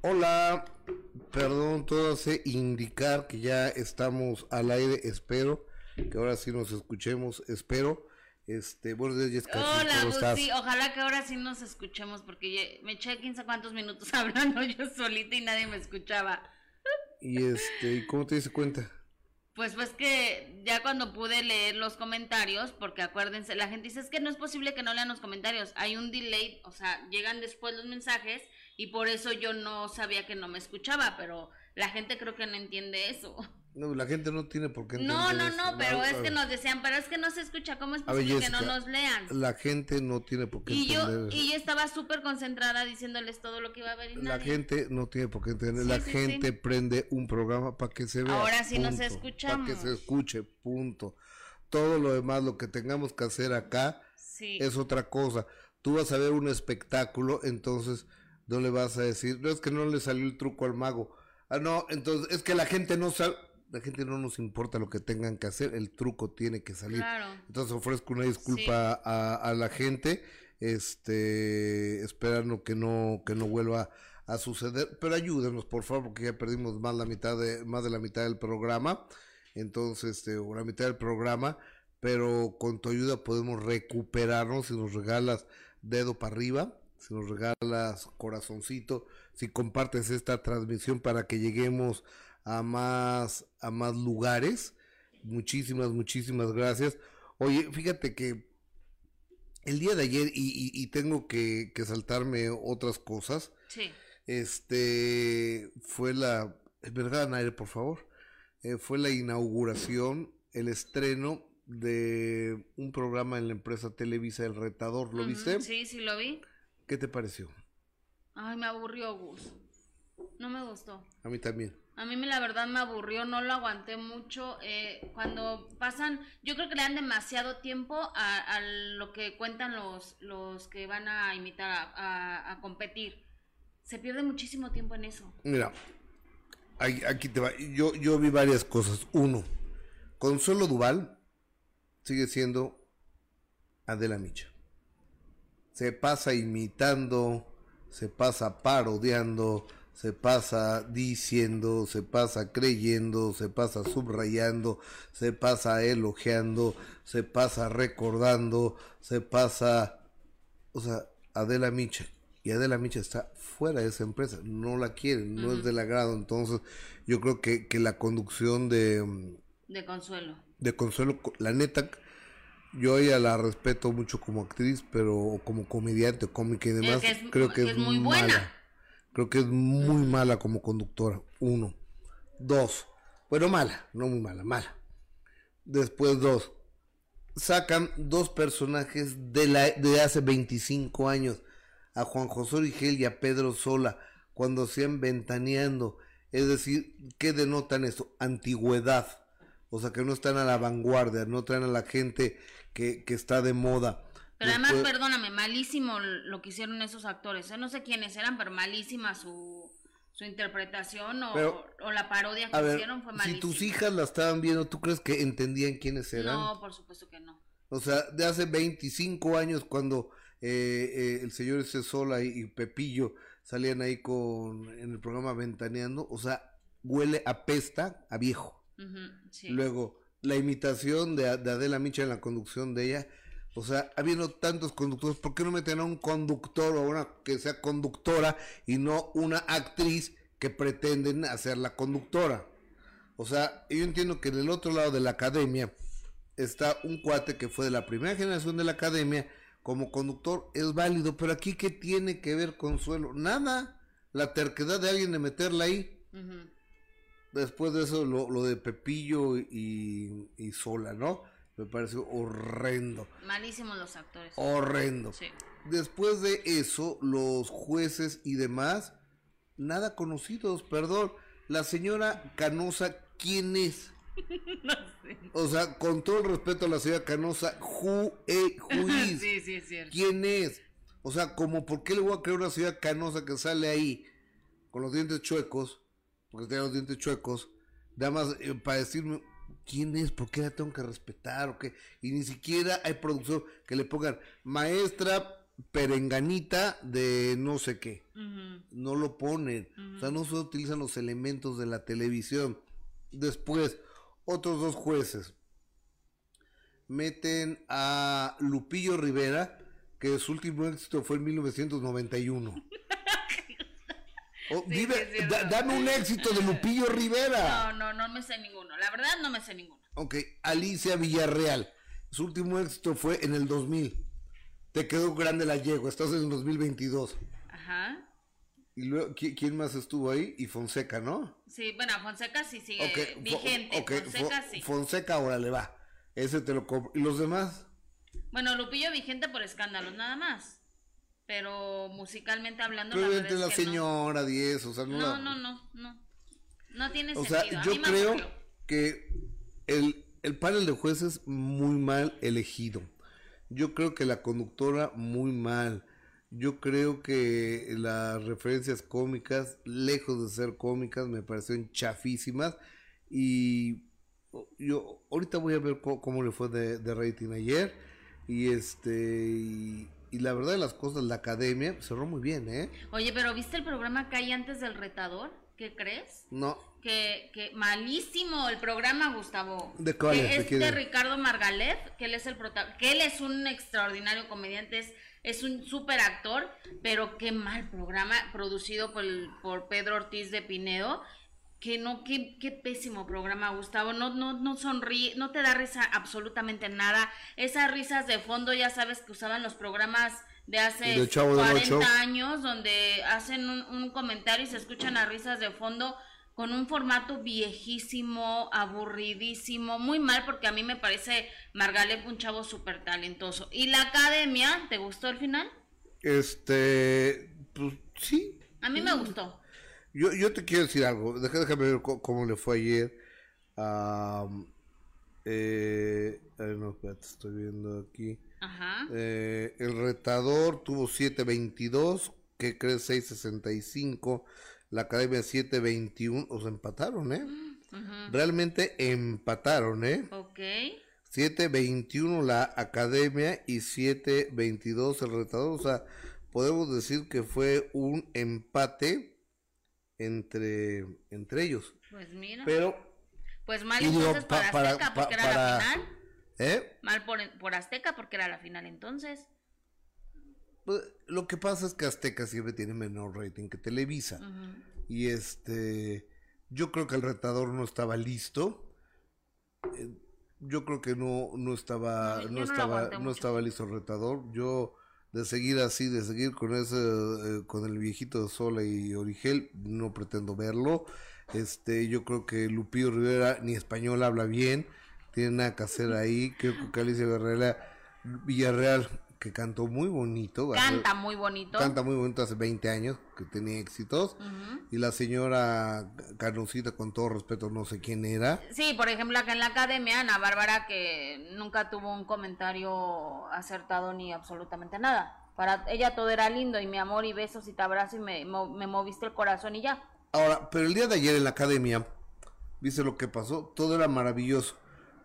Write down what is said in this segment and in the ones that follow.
Hola, perdón, todo hace indicar que ya estamos al aire, espero que ahora sí nos escuchemos, espero. Este, buenos días, Jessica. Hola, ¿cómo estás? Ojalá que ahora sí nos escuchemos porque me eché 15 cuántos minutos hablando yo solita y nadie me escuchaba. Y este, ¿y ¿cómo te diste cuenta? Pues pues que ya cuando pude leer los comentarios, porque acuérdense, la gente dice es que no es posible que no lean los comentarios, hay un delay, o sea, llegan después los mensajes y por eso yo no sabía que no me escuchaba, pero la gente creo que no entiende eso. No, la gente no tiene por qué entender No, no, eso. no, pero A- es que nos decían, pero es que no se escucha, ¿cómo es ver, posible que no Jessica, nos lean? La gente no tiene por qué Y yo, entender. y yo estaba súper concentrada diciéndoles todo lo que iba a ver y La nadie. gente no tiene por qué entender. Sí, la sí, gente sí. prende un programa para que se vea. Ahora sí nos punto, escuchamos. Para que se escuche, punto. Todo lo demás, lo que tengamos que hacer acá, es otra cosa. Tú vas a ver un espectáculo, entonces no le vas a decir, no es que no le salió el truco al mago. Ah, no, entonces es que la gente no sabe, la gente no nos importa lo que tengan que hacer, el truco tiene que salir. Claro. Entonces ofrezco una disculpa a, a la gente, este, esperando que no, que no vuelva a suceder, pero ayúdenos por favor, porque ya perdimos más la mitad de, más de la mitad del programa, entonces, este, o la mitad del programa, pero con tu ayuda podemos recuperarnos si nos regalas dedo para arriba, si nos regalas corazoncito, si compartes esta transmisión para que lleguemos a más, a más lugares. Muchísimas, muchísimas gracias. Oye, fíjate que el día de ayer, y, y- y tengo que, que saltarme otras cosas, Sí. este fue la, ¿me regalan aire, por favor? Eh, fue la inauguración, el estreno de un programa en la empresa Televisa El Retador. ¿Lo viste? Sí, sí lo vi. ¿Qué te pareció? Ay, me aburrió, Gus. No me gustó. A mí también. A mí la verdad me aburrió, no lo aguanté mucho. eh, cuando pasan, yo creo que le dan demasiado tiempo a, a lo que cuentan los, los que van a imitar, a, a- a competir. Se pierde muchísimo tiempo en eso. Mira, aquí te va. Yo, yo vi varias cosas. Uno, Consuelo Duval sigue siendo Adela Micha. Se pasa imitando, se pasa parodiando, se pasa diciendo, se pasa creyendo, se pasa subrayando, se pasa elogiando, se pasa recordando, se pasa o sea, Adela Micha. Y Adela Micha está fuera de esa empresa, no la quieren, no es del agrado. Entonces, yo creo que, que la conducción de, De consuelo. de Consuelo, co- la neta, yo ella la respeto mucho como actriz, pero o como comediante, cómica y demás, que es- creo que, que es, es muy buena. mala. Creo que es muy mala como conductora. Uno. Dos. Bueno, mala, no muy mala, mala. Después dos. Sacan dos personajes de, la, de hace 25 años. A Juan José Origel y a Pedro Sola. Cuando sean ventaneando. Es decir, ¿qué denotan eso? Antigüedad. O sea, que no están a la vanguardia, no traen a la gente que, que está de moda. Pero además, perdóname, malísimo lo que hicieron esos actores. ¿eh? No sé quiénes eran, pero malísima su, su interpretación o, Pero, o la parodia que ver, hicieron fue si malísima. tus hijas la estaban viendo, ¿tú crees que entendían quiénes eran? No, por supuesto que no. O sea, de hace 25 años cuando eh, eh, el señor ese Sola y, y Pepillo salían ahí con en el programa Ventaneando, o sea, huele a pesta, a viejo. Sí. Luego, la imitación de, de Adela Micha en la conducción de ella, o sea, habiendo tantos conductores, ¿por qué no meten a un conductor o una que sea conductora y no una actriz que pretenden hacer la conductora? O sea, yo entiendo que en el otro lado de la academia está un cuate que fue de la primera generación de la academia como conductor, es válido, pero aquí ¿qué tiene que ver Consuelo? Nada, la terquedad de alguien de meterla ahí. Después de eso, lo, lo de Pepillo y, y Sola, ¿no? Me pareció horrendo, Malísimos los actores. horrendo. Sí. Después de eso, los jueces y demás, nada conocidos, perdón. La señora Canosa, ¿quién es? no sé. O sea, con todo el respeto a la señora Canosa, who, eh, who is? sí, sí, es cierto. ¿Quién es? O sea, como por qué le voy a creer una señora Canosa que sale ahí con los dientes chuecos, porque tiene los dientes chuecos, nada más eh, para decirme quién es, por qué la tengo que respetar o qué, y ni siquiera hay producción que le pongan maestra perenganita de no sé qué, no lo ponen, o O sea, no se utilizan los elementos de la televisión. Después, otros dos jueces. Meten a Lupillo Rivera, que su último éxito fue en 1991. Oh, dime, dame un éxito de Lupillo Rivera. No, no, no me sé ninguno. La verdad no me sé ninguno. Ok, Alicia Villarreal. Su último éxito fue en el 2000. Te quedó grande la yegua, estás en el 2022. Ajá. Y luego, ¿quién más estuvo ahí? Y Fonseca, ¿no? Sí, bueno, Fonseca sí sigue vigente. Fonseca sí. Fonseca ahora le va. Ese te lo compro. ¿Y los demás? Bueno, Lupillo vigente por escándalos, nada más. Pero musicalmente hablando, Pero la, la señora, 10, o sea, no. No, no, no, no. No tiene o Sea, yo creo que el, el panel de jueces muy mal elegido. Yo creo que la conductora muy mal. Yo creo que las referencias cómicas, lejos de ser cómicas, me parecieron chafísimas. Y yo ahorita voy a ver cómo, le fue de, rating ayer. Y este. Y, la verdad de las cosas, la academia cerró muy bien, ¿eh? Oye, pero ¿viste el programa que hay antes del retador? ¿Qué crees? No. Que, que malísimo el programa, Gustavo. ¿De cuál es? es de, Ricardo Margalef, que él es el que él es un extraordinario comediante, es es un súper actor, pero qué mal programa producido por, por Pedro Ortiz de Pinedo. Que no, qué, qué pésimo programa, Gustavo. No, no, no sonríe, no te da risa absolutamente nada. Esas risas de fondo, ya sabes que usaban los programas de hace 40 años, donde hacen un, un comentario y se escuchan las risas de fondo con un formato viejísimo, aburridísimo, muy mal porque a mí me parece Margalef un chavo súper talentoso. ¿Y la academia, te gustó el final? Este, pues sí. A mí me gustó. Yo, yo te quiero decir algo, déjame ver cómo, le fue ayer. eh, no, espérate, estoy viendo aquí. Ajá. Eh, el retador tuvo 7.22, que cree 6.65 la Academia 721, o sea, empataron, ¿eh? Realmente empataron, ¿eh? Ok. 721 la Academia y 722 el retador, o sea, podemos decir que fue un empate entre, entre ellos. Pues mira. Pero... Pues mal entonces por Azteca porque era la final. ¿Eh? Mal por, por Azteca porque era la final entonces. Pues, lo que pasa es que Azteca siempre tiene menor rating que Televisa. Y este, yo creo que el retador no estaba listo. Eh, yo creo que no, no estaba, no, estaba, no estaba listo el retador. Yo de seguir así, de seguir con ese, eh, con el viejito de Sola y Origel, no pretendo verlo. Este, yo creo que Lupillo Rivera ni español habla bien, tiene nada que hacer ahí. Creo que Alicia Villarreal que cantó muy bonito. Canta muy bonito. Canta muy bonito hace 20 años, que tenía éxitos. Y la señora Carnosita, con todo respeto, no sé quién era. Sí, por ejemplo, acá en la academia, Ana Bárbara, que nunca tuvo un comentario acertado ni absolutamente nada. Para ella todo era lindo y mi amor y besos y te abrazo y me, me moviste el corazón y ya. Ahora, pero el día de ayer en la academia, ¿viste lo que pasó? Todo era maravilloso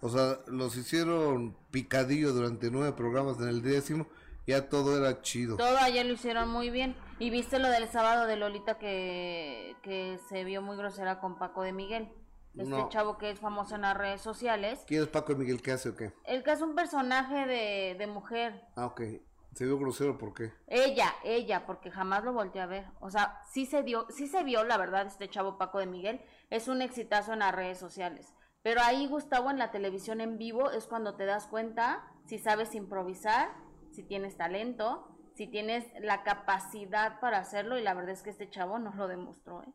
o sea, los hicieron picadillo durante nueve programas en el décimo. Ya todo era chido. Todo ayer lo hicieron muy bien. ¿Y viste lo del sábado de Lolita que, que se vio muy grosera con Paco de Miguel? Este chavo que es famoso en las redes sociales. ¿Quién es Paco de Miguel? ¿Qué hace o qué? El que es un personaje de, de mujer. Ah, ok. ¿Se vio grosero por qué? Ella, ella, porque jamás lo volteé a ver. O sea, sí se dio, sí se vio, la verdad, este chavo Paco de Miguel. Es un exitazo en las redes sociales. Pero ahí, Gustavo, en la televisión en vivo es cuando te das cuenta si sabes improvisar, si tienes talento, si tienes la capacidad para hacerlo. Y la verdad es que este chavo nos lo demostró, ¿eh?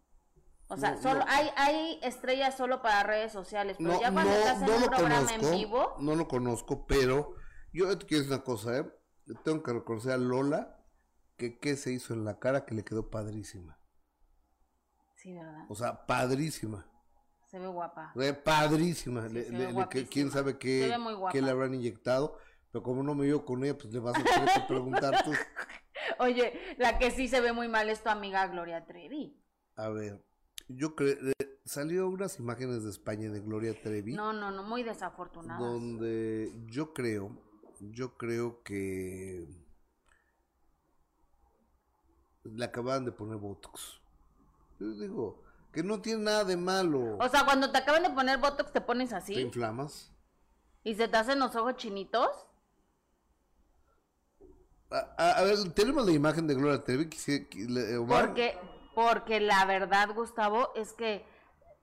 O sea, solo Hay, hay estrellas solo para redes sociales, pero ya cuando estás en un programa en vivo. No lo conozco, pero yo te quiero decir una cosa, ¿eh? Tengo que reconocer a Lola que qué se hizo en la cara que le quedó padrísima. Sí, ¿verdad? O sea, padrísima. Se ve guapa. Se ve padrísima. quién sabe qué, qué, le habrán inyectado. Pero como no me vio con ella, pues le vas a tener que preguntar tú. Oye, la que sí se ve muy mal es tu amiga Gloria Trevi. A ver, yo creo. Eh, salió unas imágenes de España de Gloria Trevi. No, no, no, muy desafortunadas. Donde yo creo, yo creo que le acaban de poner Botox. Yo digo que no tiene nada de malo. O sea, cuando te acaban de poner Botox, te pones así. ¿Te inflamas? ¿Y se te hacen los ojos chinitos? A, ver, tenemos la imagen de Gloria Trevi. Porque, porque la verdad, Gustavo, es que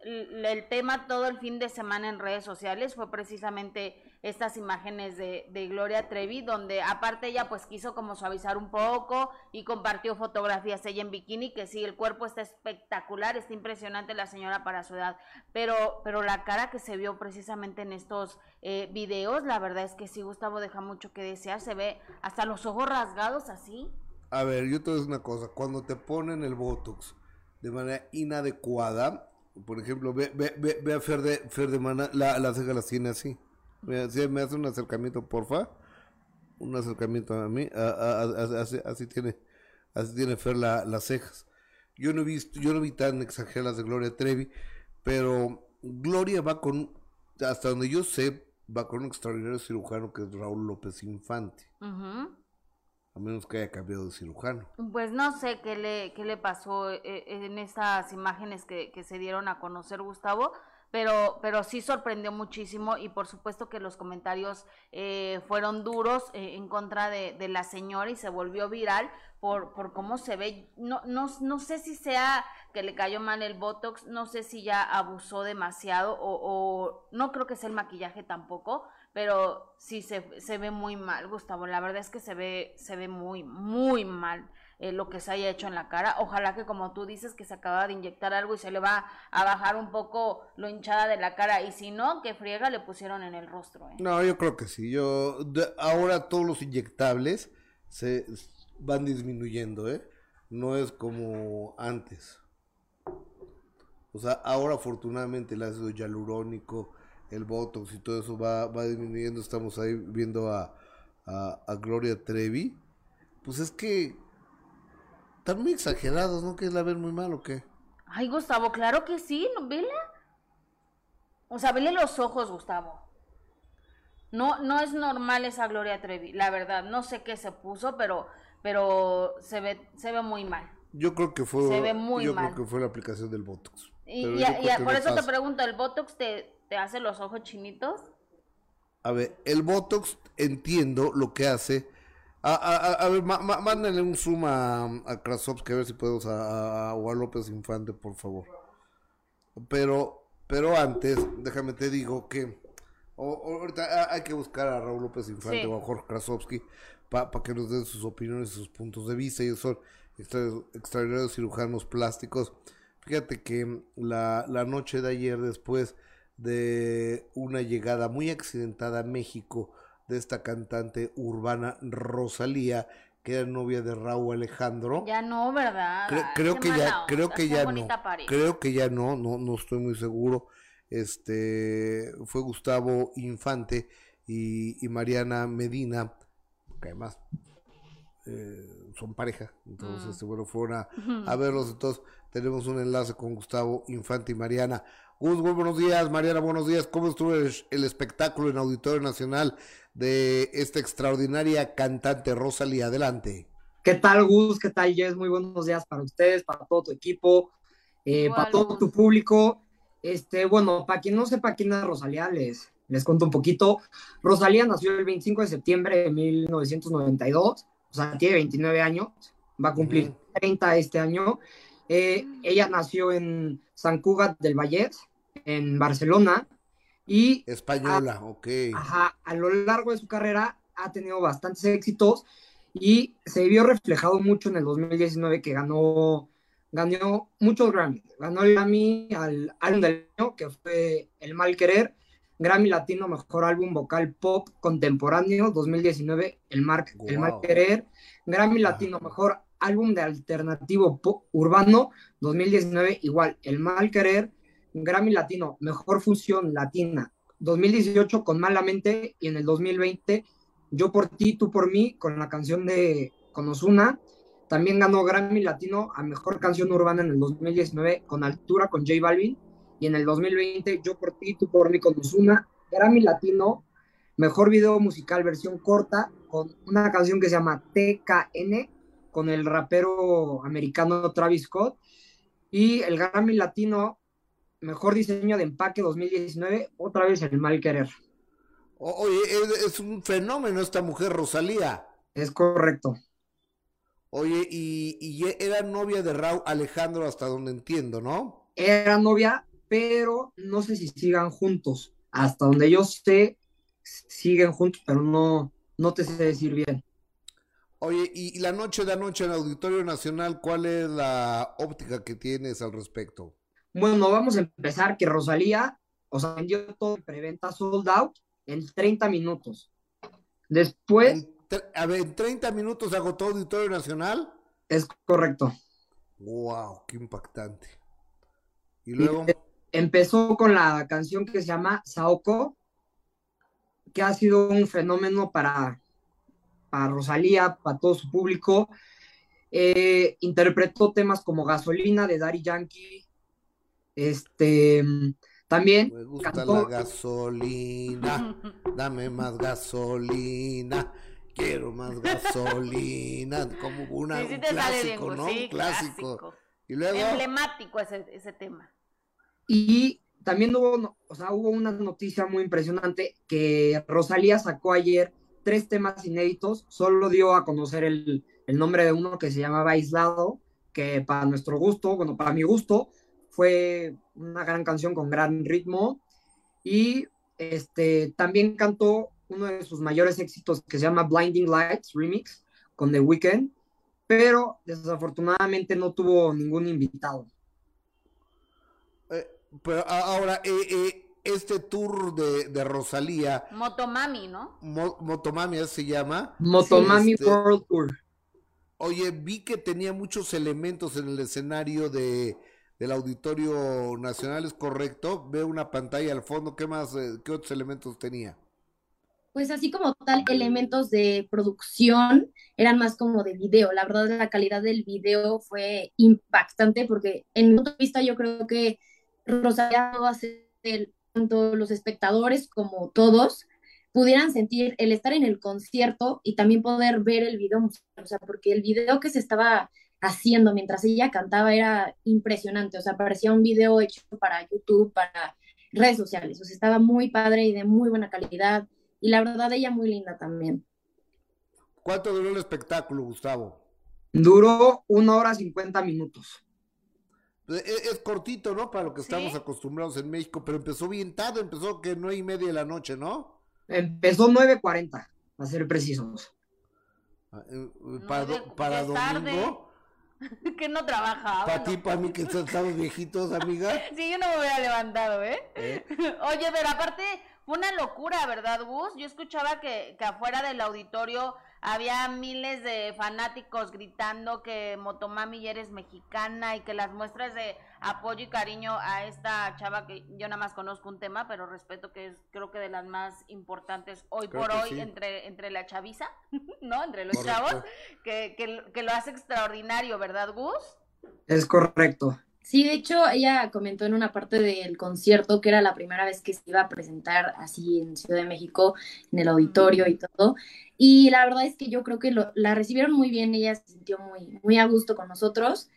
el tema todo el fin de semana en redes sociales fue precisamente estas imágenes de, de, Gloria Trevi, donde aparte ella pues quiso como suavizar un poco y compartió fotografías ella en bikini, que sí, el cuerpo está espectacular, está impresionante la señora para su edad, pero, pero la cara que se vio precisamente en estos eh, videos, la verdad es que sí, Gustavo deja mucho que desear, se ve hasta los ojos rasgados así. A ver, yo te voy a decir una cosa, cuando te ponen el Botox de manera inadecuada, por ejemplo, ve, ve, ve, a Fer de, Fer de Mana, la, la ceja las tiene así. Me, me hace un acercamiento, porfa. Un acercamiento a mí. así, tiene, así tiene Fer las cejas. Yo no he visto, yo no vi tan exageradas de Gloria Trevi, pero Gloria va con, hasta donde yo sé, va con un extraordinario cirujano que es Raúl López Infante. A menos que haya cambiado de cirujano. Pues no sé qué le, qué le pasó eh, en estas imágenes que, que se dieron a conocer, Gustavo pero, pero sí sorprendió muchísimo y por supuesto que los comentarios eh, fueron duros eh, en contra de, la señora y se volvió viral por, por cómo se ve. No, no, no sé si sea que le cayó mal el Botox, no sé si ya abusó demasiado o, o no creo que sea el maquillaje tampoco, pero sí se, se ve muy mal, Gustavo. La verdad es que se ve, se ve muy, muy mal. Eh, lo que se haya hecho en la cara. Ojalá que como tú dices que se acaba de inyectar algo y se le va a bajar un poco lo hinchada de la cara y si no, que friega le pusieron en el rostro. ¿eh? No, yo creo que sí. Yo ahora todos los inyectables se van disminuyendo, ¿eh? No es como antes. O sea, ahora afortunadamente el ácido hialurónico, el botox y todo eso va, va disminuyendo. Estamos ahí viendo a, a, a Gloria Trevi. Pues es que están muy exagerados, ¿no? ¿Que es la ver muy mal o qué? Ay, Gustavo, claro que sí, ¿no? Vele. O sea, vele los ojos, Gustavo. No, no es normal esa Gloria Trevi, la verdad. No sé qué se puso, pero, pero se ve, se ve muy mal. Yo creo que fue. Se ve muy yo creo que fue la aplicación del Botox. Y, por eso te pregunto, ¿el Botox te, te hace los ojos chinitos? A ver, el Botox entiendo lo que hace a, ver, mándale un zoom a, a Krasovsky a ver si podemos a, a, López Infante, por favor. Pero, pero antes, déjame te digo que ahorita hay que buscar a Raúl López Infante o a Jorge Krasovsky para que nos den sus opiniones y sus puntos de vista. Ellos son extraordinarios cirujanos plásticos. Fíjate que la, la noche de ayer, después de una llegada muy accidentada a México, de esta cantante urbana Rosalía, que era novia de Raúl Alejandro. Ya no, ¿verdad? creo que ya, creo que ya no. Creo que ya no, no, no estoy muy seguro. Este fue Gustavo Infante y, Mariana Medina, que además eh, son pareja. Entonces, mm. bueno, fueron a, a verlos. Entonces, tenemos un enlace con Gustavo Infante y Mariana. Gus, buenos días, Mariana, buenos días. ¿Cómo estuvo el espectáculo en Auditorio Nacional de esta extraordinaria cantante Rosalía. Adelante. ¿Qué tal, Gus? ¿Qué tal, Jess? Muy buenos días para ustedes, para todo tu equipo, eh, para todo tu público. Este, bueno, para quien no sepa quién es Rosalía, les, les cuento un poquito. Rosalía nació el 25 de septiembre de 1992, o sea, tiene 29 años, va a cumplir 30 este año. Eh, ella nació en San Cugat del Vallés, en Barcelona, y Española, ok. Ajá, a lo largo de su carrera ha tenido bastantes éxitos y se vio reflejado mucho en el 2019 que ganó, ganó muchos Grammy. Ganó el Grammy al álbum del año, que fue El Mal Querer, Grammy Latino Mejor Álbum Vocal Pop Contemporáneo 2019, El, Mar, el Mal Querer, Grammy Latino Mejor Álbum de Alternativo Pop Urbano 2019, igual, El Mal Querer, Grammy Latino, Mejor Fusión Latina, 2018 con Malamente y en el 2020 Yo por ti, tú por mí, con la canción de Con También ganó Grammy Latino a Mejor Canción Urbana en el 2019 con Altura con J Balvin. Y en el 2020 Yo por ti, tú por mí con Ozuna. Grammy Latino, Mejor Video Musical versión corta con una canción que se llama TKN con el rapero americano Travis Scott. Y el Grammy Latino, mejor diseño de empaque 2019, otra vez el mal querer. oye, es, un fenómeno esta mujer, Rosalía. Es correcto. Oye, y, y era novia de Raúl Alejandro hasta donde entiendo, ¿no? Era novia, pero no sé si sigan juntos. Hasta donde yo sé, siguen juntos, pero no, no te sé decir bien. Oye, y la noche de anoche en Auditorio Nacional, ¿cuál es la óptica que tienes al respecto? Bueno, vamos a empezar que Rosalía, o sea, vendió todo en preventa sold out en 30 minutos. Después... a ver, ¿en 30 minutos agotó Auditorio Nacional? Es correcto. Wow, qué impactante. Y luego... empezó con la canción que se llama Saoko, que ha sido un fenómeno para, para Rosalía, para todo su público. Eh, interpretó temas como Gasolina de Daddy Yankee. Este también. Me gusta la gasolina, dame más gasolina. Quiero más gasolina, como una, un clásico, ¿no? un clásico. Y luego... Emblemático ese, ese tema. Y también hubo, o sea, hubo una noticia muy impresionante que Rosalía sacó ayer tres temas inéditos, solo dio a conocer el, nombre de uno que se llamaba Aislado, que para nuestro gusto, bueno, para mi gusto, fue una gran canción con gran ritmo. Y este, también cantó uno de sus mayores éxitos que se llama Blinding Lights Remix con The Weeknd, pero desafortunadamente no tuvo ningún invitado. Pero ahora, eh, eh, este tour de, de, Rosalía. Motomami, ¿no? Motomami se llama. Motomami este, World Tour. Oye, vi que tenía muchos elementos en el escenario de, del Auditorio Nacional, ¿es correcto? Veo una pantalla al fondo, ¿qué más, eh, qué otros elementos tenía? Pues así como tal, elementos de producción eran más como de video. La verdad, la calidad del video fue impactante porque en mi punto de vista yo creo que Rosalía va a tanto los espectadores como todos pudieran sentir el estar en el concierto y también poder ver el video o sea, porque el video que se estaba haciendo mientras ella cantaba era impresionante, o sea, parecía un video hecho para YouTube, para redes sociales, o sea, estaba muy padre y de muy buena calidad, y la verdad ella muy linda también. ¿Cuánto duró el espectáculo, Gustavo? Duró una hora cincuenta minutos. Pues, e, es, cortito, ¿no? Para lo que estamos acostumbrados en México, pero empezó bien tarde, empezó que nueve y media de la noche, ¿no? Empezó 9.40, a ser precisos. Ah, eh, eh, para, para domingo. que no trabajaba. Para ti, para mí, que estamos viejitos, amiga. Sí, yo no me hubiera levantado, ¿eh? ¿eh? Oye, pero aparte, fue una locura, ¿verdad, Gus? Yo escuchaba que, que afuera del auditorio había miles de fanáticos gritando que Motomami ya eres mexicana y que las muestras de apoyo y cariño a esta chava que yo nada más conozco un tema, pero respeto que es creo que de las más importantes hoy por hoy entre, entre la chaviza, ¿no? Entre los chavos, que, que, que lo hace extraordinario, ¿verdad, Gus? Es correcto. Sí, de hecho, ella comentó en una parte del concierto que era la primera vez que se iba a presentar así en Ciudad de México, en el auditorio y todo. Y la verdad es que yo creo que la recibieron muy bien, ella se sintió muy, muy a gusto con nosotros.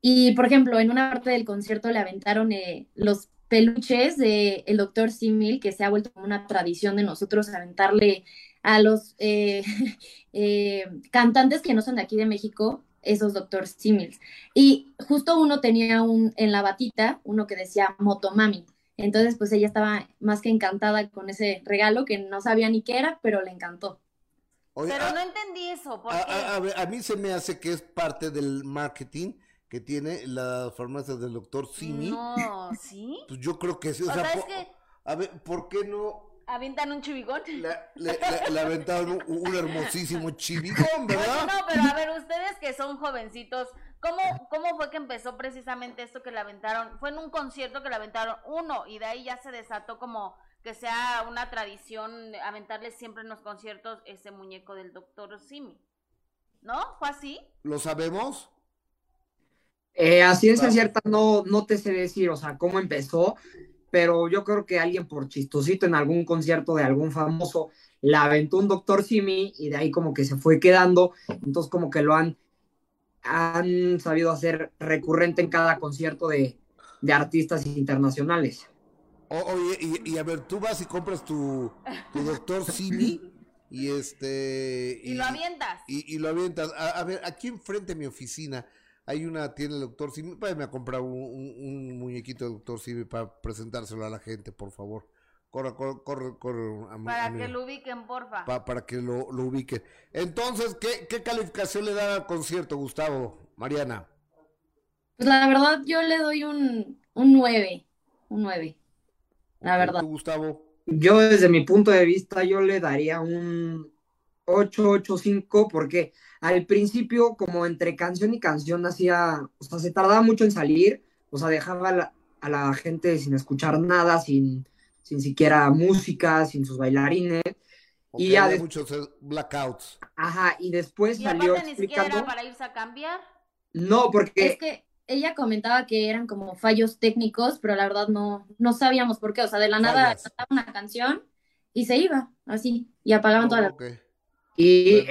Y, por ejemplo, en una parte del concierto le aventaron eh, los peluches del el doctor Simil, que se ha vuelto como una tradición de nosotros aventarle a los eh, eh, cantantes que no son de aquí de México, esos Doctor Simils. Y justo uno tenía un en la batita, uno que decía Motomami. Entonces, pues ella estaba más que encantada con ese regalo que no sabía ni qué era, pero le encantó. pero no entendí eso. A, mí se me hace que es parte del marketing que tiene la farmacia del doctor Simi. No, ¿sí? Pues yo creo que sí. O, sea, a ver, ¿por qué no avientan un chivigón. Le, aventaron un, hermosísimo chivigón, ¿verdad? no, pero a ver, ustedes que son jovencitos, ¿cómo, ¿cómo fue que empezó precisamente esto que le aventaron? Fue en un concierto que le aventaron uno y de ahí ya se desató como que sea una tradición aventarle siempre en los conciertos ese muñeco del doctor Simi. ¿No? ¿Fue así? ¿Lo sabemos? Eh, así es cierta, no, no te sé decir, o sea, cómo empezó, pero yo creo que alguien por chistosito en algún concierto de algún famoso la aventó un doctor Simi y de ahí como que se fue quedando, entonces como que lo han han sabido hacer recurrente en cada concierto de, de artistas internacionales. oye, y, a ver, tú vas y compras tu, tu doctor Simi y este... Y, lo avientas. Y, lo avientas. A, ver, aquí enfrente de mi oficina hay una tienda de doctor Simi. Váyame a comprar un, un, muñequito de doctor Simi para presentárselo a la gente, por favor. Corre, corre, corre, corre Para que lo ubiquen, porfa. para que lo, lo ubiquen. Entonces, ¿qué, ¿qué calificación le da al concierto, Gustavo? Mariana. Pues la verdad, yo le doy un, un 9. Un 9. La verdad. ¿Tú, Gustavo? Yo, desde mi punto de vista, yo le daría un 8, 8, 5, porque al principio, como entre canción y canción, hacía. O sea, se tardaba mucho en salir. O sea, dejaba a la gente sin escuchar nada, sin sin siquiera música, sin sus bailarines. y ya de... muchos eh, blackouts. Ajá, y después ¿Y salió ni siquiera era para irse a cambiar? No, porque... Es que ella comentaba que eran como fallos técnicos, pero la verdad no, no sabíamos por qué. O sea, de la nada cantaba una canción y se iba, así, y apagaban toda la... Y,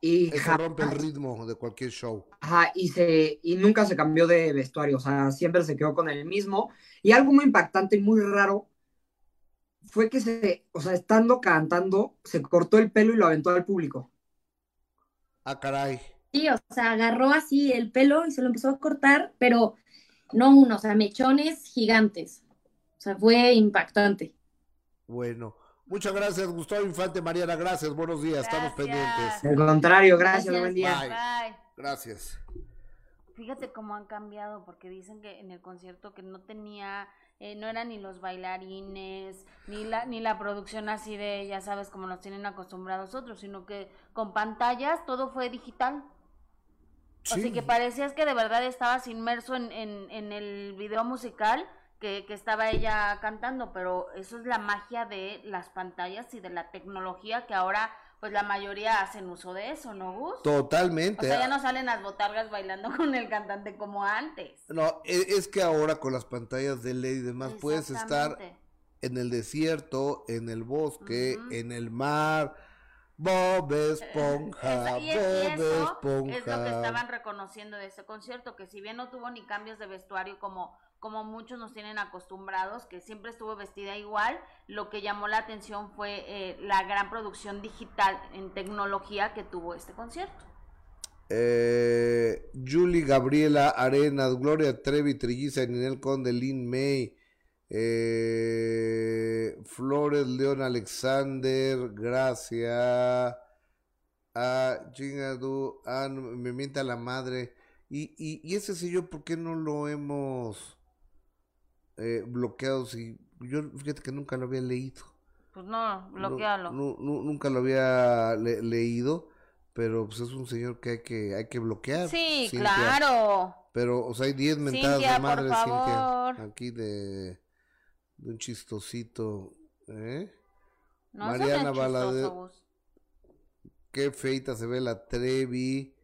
y Eso rompe el ritmo de cualquier show. Ajá, y, se, y nunca se cambió de vestuario, o sea, siempre se quedó con el mismo. Y algo muy impactante y muy raro fue que se, o sea, estando cantando, se cortó el pelo y lo aventó al público. Ah, caray. Sí, o sea, agarró así el pelo y se lo empezó a cortar, pero no uno, o sea, mechones gigantes. O sea, fue impactante. Bueno, muchas gracias, Gustavo Infante, Mariana, gracias, buenos días, estamos pendientes. Al contrario, gracias, buen día. Bye. Gracias. Fíjate cómo han cambiado, porque dicen que en el concierto que no tenía eh, no eran ni los bailarines, ni la, ni la producción así de, ya sabes, como nos tienen acostumbrados otros, sino que con pantallas todo fue digital. Así que parecías que de verdad estabas inmerso en, en, en el video musical que, que, estaba ella cantando, pero eso es la magia de las pantallas y de la tecnología que ahora pues la mayoría hacen uso de eso, ¿no, Gus? Totalmente. O sea, ya no salen las botargas bailando con el cantante como antes. No, e, es que ahora con las pantallas de LED y demás puedes estar en el desierto, en el bosque, en el mar. Bob Esponja, Bob Esponja. Es lo que estaban reconociendo de ese concierto, que si bien no tuvo ni cambios de vestuario como como muchos nos tienen acostumbrados, que siempre estuvo vestida igual. Lo que llamó la atención fue eh, la gran producción digital en tecnología que tuvo este concierto. Eh, Julie Gabriela Arenas, Gloria Trevi, Trilliza, Ninel Conde, Lin May, eh, Flores León Alexander, gracias. Ah, chingadu, ah, me mienta la madre. Y, y, y ese señor, ¿por qué no lo hemos eh, bloqueados y yo fíjate que nunca lo había leído. Pues no, bloquealo. nunca lo había leído, pero pues es un señor que hay que, hay que bloquear. Sí, claro. Pero, o sea, hay 10 mentadas de madre, Cintia, aquí de, de un chistosito, ¿eh? Mariana Valadez. Qué feita se ve la Trevi.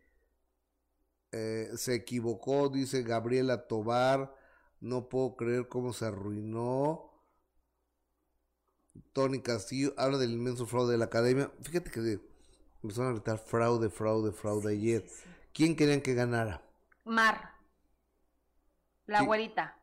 Eh, se equivocó, dice Gabriela Tobar. No puedo creer cómo se arruinó. Tony Castillo habla del inmenso fraude de la academia. Fíjate que empezaron a gritar fraude, fraude, fraude ayer. ¿Quién querían que ganara? Mar. La güerita.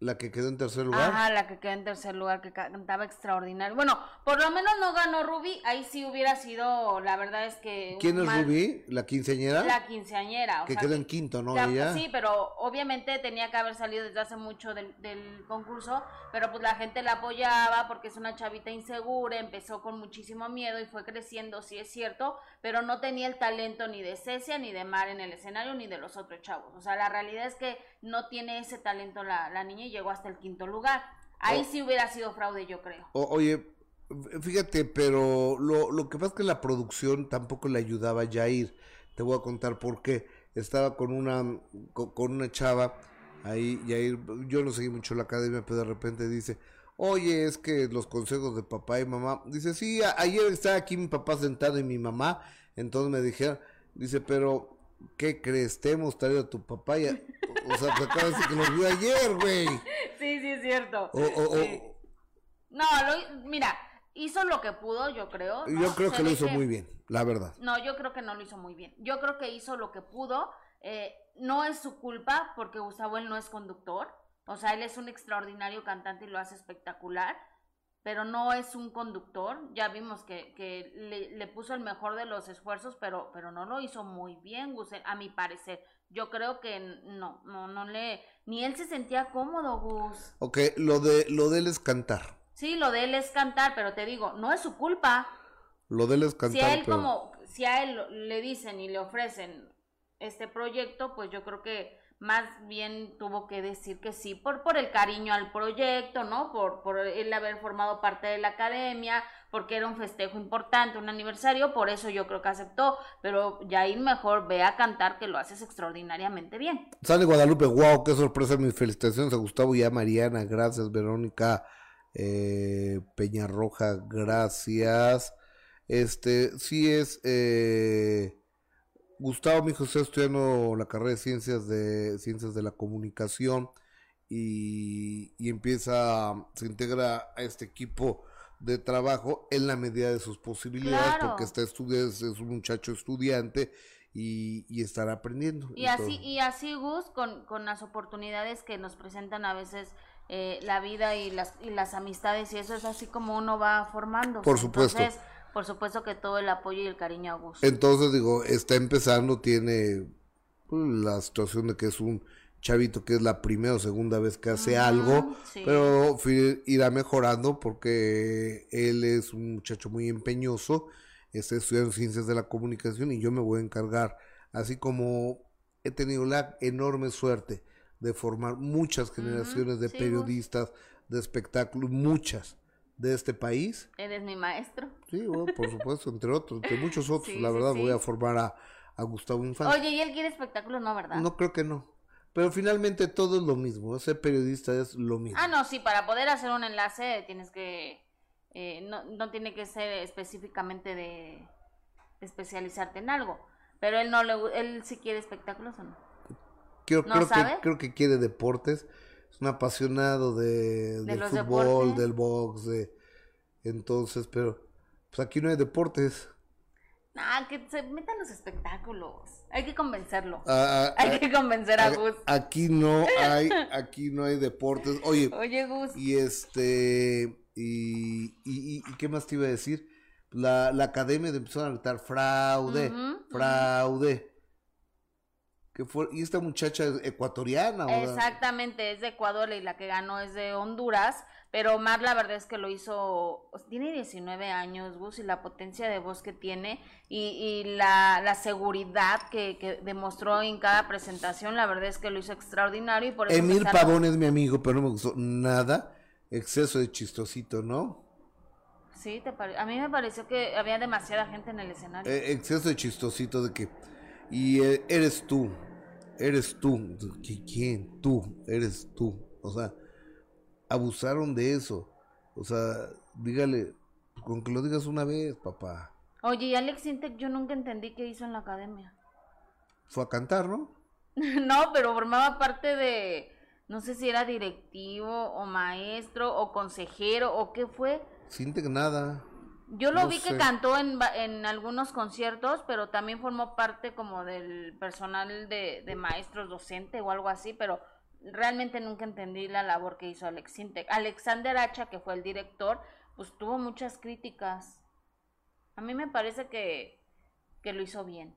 La que quedó en tercer lugar. Ajá, la que quedó en tercer lugar, que cantaba extraordinario. Bueno, por lo menos no ganó Ruby, ahí sí hubiera sido, la verdad es que... ¿Quién es Ruby? ¿La quinceañera? La quinceañera. O que quedó en quinto, ¿no? Sí, pero obviamente tenía que haber salido desde hace mucho del, del, concurso, pero pues la gente la apoyaba porque es una chavita insegura, empezó con muchísimo miedo y fue creciendo, sí es cierto, pero no tenía el talento ni de Cecia ni de Mar en el escenario ni de los otros chavos. O sea, la realidad es que no tiene ese talento la, la niña y llegó hasta el quinto lugar. Ahí oh. sí hubiera sido fraude, yo creo. oye, fíjate, pero lo, lo que pasa es que la producción tampoco le ayudaba a Jair. Te voy a contar por qué. Estaba con una, con, una chava ahí, Jair, yo no seguí mucho la academia, pero de repente dice, oye, es que los consejos de papá y mamá, dice, sí, ayer estaba aquí mi papá sentado y mi mamá, entonces me dijeron, dice, pero ¿qué crees? Te hemos traído a tu papá y o sea, te acabas de decir que nos vio ayer, güey. Sí, sí, es cierto. No, mira, hizo lo que pudo, yo creo. Yo ¿no? creo Se que lo hizo muy bien, la verdad. No, yo creo que no lo hizo muy bien. Yo creo que hizo lo que pudo. Eh, no es su culpa porque Gustavo él no es conductor. O sea, él es un extraordinario cantante y lo hace espectacular. Pero no es un conductor. Ya vimos que, que le, le puso el mejor de los esfuerzos, pero, pero no lo hizo muy bien, Gus, a mi parecer. Yo creo que no, no, no le. Ni él se sentía cómodo, Gus. Ok, lo de, lo de él es cantar. Sí, lo de él es cantar, pero te digo, no es su culpa. Lo de él es cantar. Si a él pero- como, si a él le dicen y le ofrecen este proyecto, pues yo creo que más bien tuvo que decir que sí por, por el cariño al proyecto, ¿no? Por, por él haber formado parte de la academia, porque era un festejo importante, un aniversario, por eso yo creo que aceptó, pero Yair mejor ve a cantar que lo haces extraordinariamente bien. Sale Guadalupe, wow, qué sorpresa, mis felicitaciones a Gustavo y a Mariana, gracias, Verónica eh, Peñarroja, gracias. Este, sí es, eh, Gustavo, mi hijo, está estudiando la carrera de ciencias de, ciencias de la comunicación y, y empieza, se integra a este equipo de trabajo en la medida de sus posibilidades, Claro. porque está estudiando, es un muchacho estudiante y, y estará aprendiendo. Y así, y así Gus, con, con las oportunidades que nos presentan a veces eh, la vida y las, y las amistades, y eso es así como uno va formando. Por supuesto. Entonces, por supuesto que todo el apoyo y el cariño a Gus. Entonces, digo, está empezando, tiene pues, la situación de que es un chavito que es la primera o segunda vez que hace algo, sí. pero irá mejorando porque él es un muchacho muy empeñoso, está estudiando ciencias de la comunicación y yo me voy a encargar, así como he tenido la enorme suerte de formar muchas generaciones de sí, periodistas, de espectáculos, muchas de este país. Eres mi maestro. Sí, bueno, por supuesto, entre otros, entre muchos otros. Sí, la verdad, sí. voy a formar a, a Gustavo Infante. Oye, y él quiere espectáculos, ¿no, verdad? no creo que no. Pero finalmente todo es lo mismo. Ser periodista es lo mismo. Ah, no, sí, para poder hacer un enlace tienes que, eh, no, no tiene que ser específicamente de, de especializarte en algo. Pero él no le, él sí quiere espectáculos o no. Creo, ¿no creo, sabe? que, creo que quiere deportes. Es un apasionado de, del fútbol, deportes. del box. De... Entonces, pero pues aquí no hay deportes. Ah, que se metan los espectáculos. Hay que convencerlo. Ah, ah, Hay ah, que convencer a Gus. aquí no hay, aquí no hay deportes. Oye, Oye, Gus. Y este, y, y, y- y qué más te iba a decir? La, la academia de empezaron a gritar fraude, ujú. fraude. ¿Y esta muchacha es ecuatoriana? o- Exactamente, es de Ecuador y la que ganó es de Honduras, pero Mar la verdad es que lo hizo, tiene 19 años, Gus, y la potencia de voz que tiene y, y la, la seguridad que, que demostró en cada presentación, la verdad es que lo hizo extraordinario y por eso empezaron- Pavón es mi amigo, pero no me gustó nada. Exceso de chistosito, ¿no? Sí, te pare- a mí me pareció que había demasiada gente en el escenario. Eh, exceso de chistosito de que... Y eh, eres tú, eres tú. ¿Qui- ¿Quién? Tú, eres tú. O sea, abusaron de eso. O sea, dígale, con que lo digas una vez, papá. Oye, y Alex Intec yo nunca entendí qué hizo en la academia. Fue a cantar, ¿no? No, pero formaba parte de, no sé si era directivo o maestro o consejero o qué fue. Sin nada. Yo lo No vi sé. que cantó en, en algunos conciertos, pero también formó parte como del personal de, de maestros docente o algo así, pero realmente nunca entendí la labor que hizo Alex Intec. Alexander Hacha, que fue el director, pues tuvo muchas críticas. A mí me parece que, que lo hizo bien.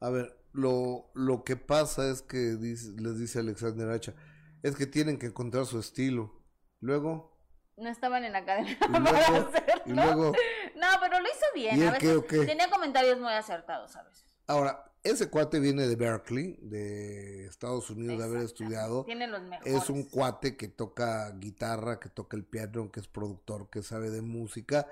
A ver, lo, lo que pasa es que dice- les dice Alexander Hacha, es que tienen que encontrar su estilo. Luego, No estaban en la academia y para luego, hacerlo. y luego, No, pero lo hizo bien. ¿Y A qué, veces qué? tenía comentarios muy acertados a veces. ahora, ese cuate viene de Berkeley, de Estados Unidos, de haber estudiado. Tiene los mejores. Es un cuate que toca guitarra, que toca el piano, que es productor, que sabe de música.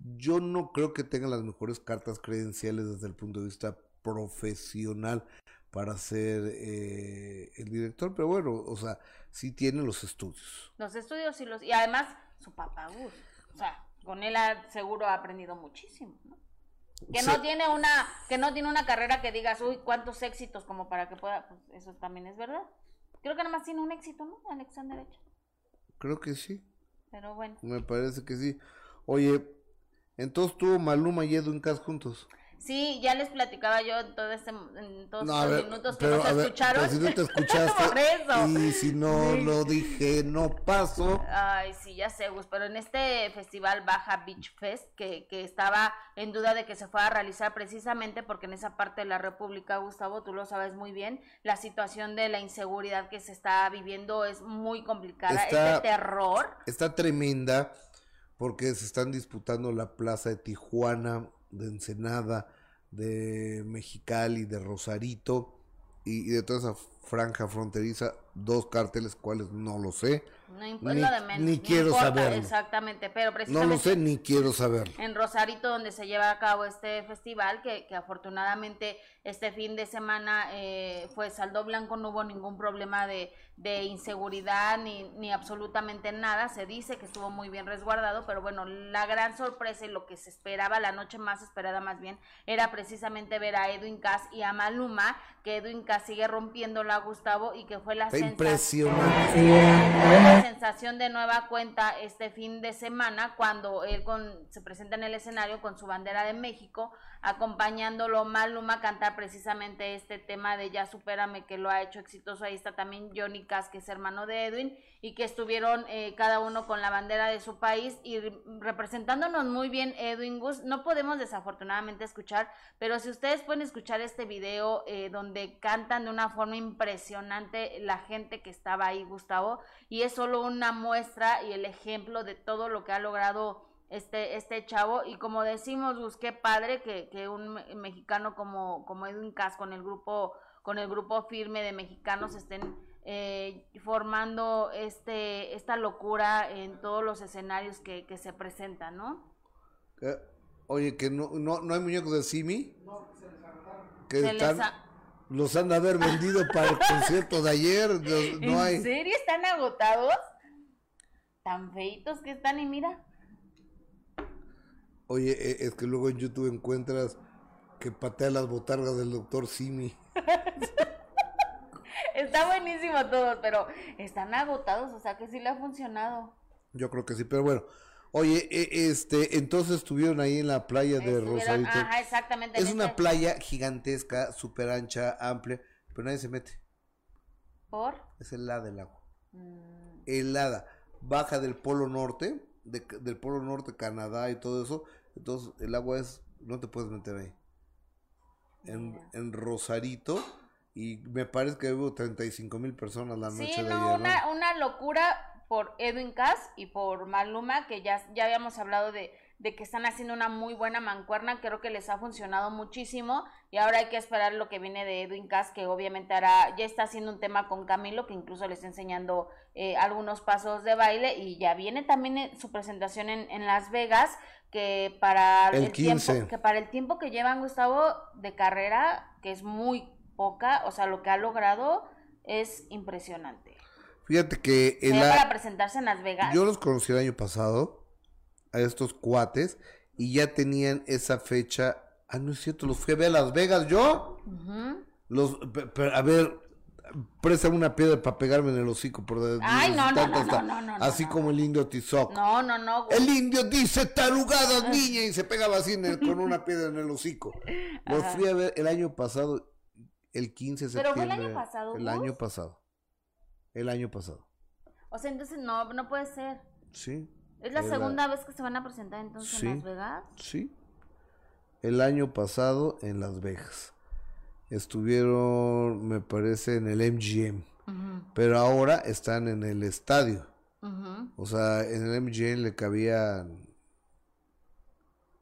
Yo no creo que tenga las mejores cartas credenciales desde el punto de vista profesional para ser eh, el director, pero bueno, o sea, sí tiene los estudios. Los estudios y los... Y además, su papá Gus. O sea, con él ha, seguro ha aprendido muchísimo, ¿no? Que Sí. no tiene una que no tiene una carrera que digas, uy, cuántos éxitos como para que pueda... Pues eso también es verdad. Creo que nada más tiene un éxito, ¿no? Alexander. Creo que sí, Pero bueno. me parece que sí. Oye, entonces tuvo Maluma y Edwin Cass juntos. Sí, ya les platicaba yo en, todo este, en todos No, minutos que pero, a ver, escucharon. pero si no te escuchaste Por eso. y si no lo dije, no paso. Ay, sí, ya sé, Gus, pero en este festival Baja Beach Fest, que, que estaba en duda de que se fuera a realizar precisamente porque en esa parte de la República, Gustavo, tú lo sabes muy bien, la situación de la inseguridad que se está viviendo es muy complicada, es de terror. Está tremenda porque se están disputando la plaza de Tijuana, de Ensenada, de Mexicali, de Rosarito y, de toda esa franja fronteriza, dos cárteles cuales no lo sé. No imp- Ni- lo de menos, ni no quiero importa, saberlo. Exactamente, pero No precisamente lo sé ni quiero saberlo. en Rosarito donde se lleva a cabo este festival que, que afortunadamente este fin de semana eh, fue saldo blanco no hubo ningún problema de, de inseguridad ni, ni absolutamente nada se dice que estuvo muy bien resguardado pero bueno la gran sorpresa y lo que se esperaba la noche más esperada más bien era precisamente ver a Edwin Cass y a Maluma que Edwin Cass sigue rompiéndola Gustavo y que fue la sensación impresionante. Sensación de nueva cuenta este fin de semana cuando él con, se presenta en el escenario con su bandera de México, acompañándolo Maluma a cantar precisamente este tema de Ya Supérame que lo ha hecho exitoso. Ahí está también Johnny Cass, que es hermano de Edwin, y que estuvieron eh, cada uno con la bandera de su país y re- representándonos muy bien Edwin Gus. No podemos desafortunadamente escuchar, pero si ustedes pueden escuchar este video eh, donde cantan de una forma impresionante la gente que estaba ahí, Gustavo, y es solo una muestra y el ejemplo de todo lo que ha logrado este, este chavo. Y como decimos, Gus, qué padre que, que un me- mexicano como, como Edwin Cass con el grupo, con el grupo firme de mexicanos estén eh, formando este, esta locura en todos los escenarios que, que se presentan, ¿no? Eh, oye, que no, no, no hay muñecos de Simi. Que Se les están, ha- los han de haber vendido para el concierto de ayer. No, no ¿En hay. serio están agotados? Tan feitos que están y mira. Oye, eh, es que luego en YouTube encuentras que patea las botargas del doctor Simi. Está buenísimo todo, pero están agotados, o sea que sí le ha funcionado. Yo creo que sí, pero bueno. Oye, eh, este, entonces estuvieron ahí en la playa de Rosarito. Ajá, exactamente. en Es una playa gigantesca, súper ancha, amplia, pero nadie se mete. ¿Por? Es helada el agua. Mm, Helada. Baja del polo norte, de- del polo norte, Canadá y todo eso. Entonces el agua es, no te puedes meter ahí. En, en Rosarito. Y me parece que hubo 35 mil personas la noche Sí, de no, ayer. ¿no? una, una locura por Edwin Cass y por Maluma, que ya, ya habíamos hablado de, de que están haciendo una muy buena mancuerna, creo que les ha funcionado muchísimo y ahora hay que esperar lo que viene de Edwin Cass, que obviamente hará, ya está haciendo un tema con Camilo, que incluso le está enseñando eh, algunos pasos de baile y ya viene también eh, su presentación en, en Las Vegas, que para El 15. tiempo, que para el tiempo que llevan Gustavo de carrera, que es muy poca, o sea, lo que ha logrado es impresionante. Fíjate que en la- para presentarse en Las Vegas. yo los conocí el año pasado, a estos cuates, y ya tenían esa fecha. Ah, no es cierto, los fui a ver a Las Vegas yo. Los, a ver, préstame una piedra para pegarme en el hocico. Por Ay, no, no, no, Así no, como el indio Tizoc. No, no, no. El indio dice tarugadas, niña, y se pegaba así con una piedra en el hocico. Los fui a ver el año pasado, el 15 de ¿Pero septiembre. fue el año pasado, El Gus? año pasado. El año pasado. O sea, entonces no, no puede ser. Sí. ¿Es la segunda vez que se van a presentar entonces Sí. en Las Vegas? Sí. El año pasado en Las Vegas. Estuvieron, me parece, en el MGM. Pero ahora están en el estadio. O sea, en el MGM le cabían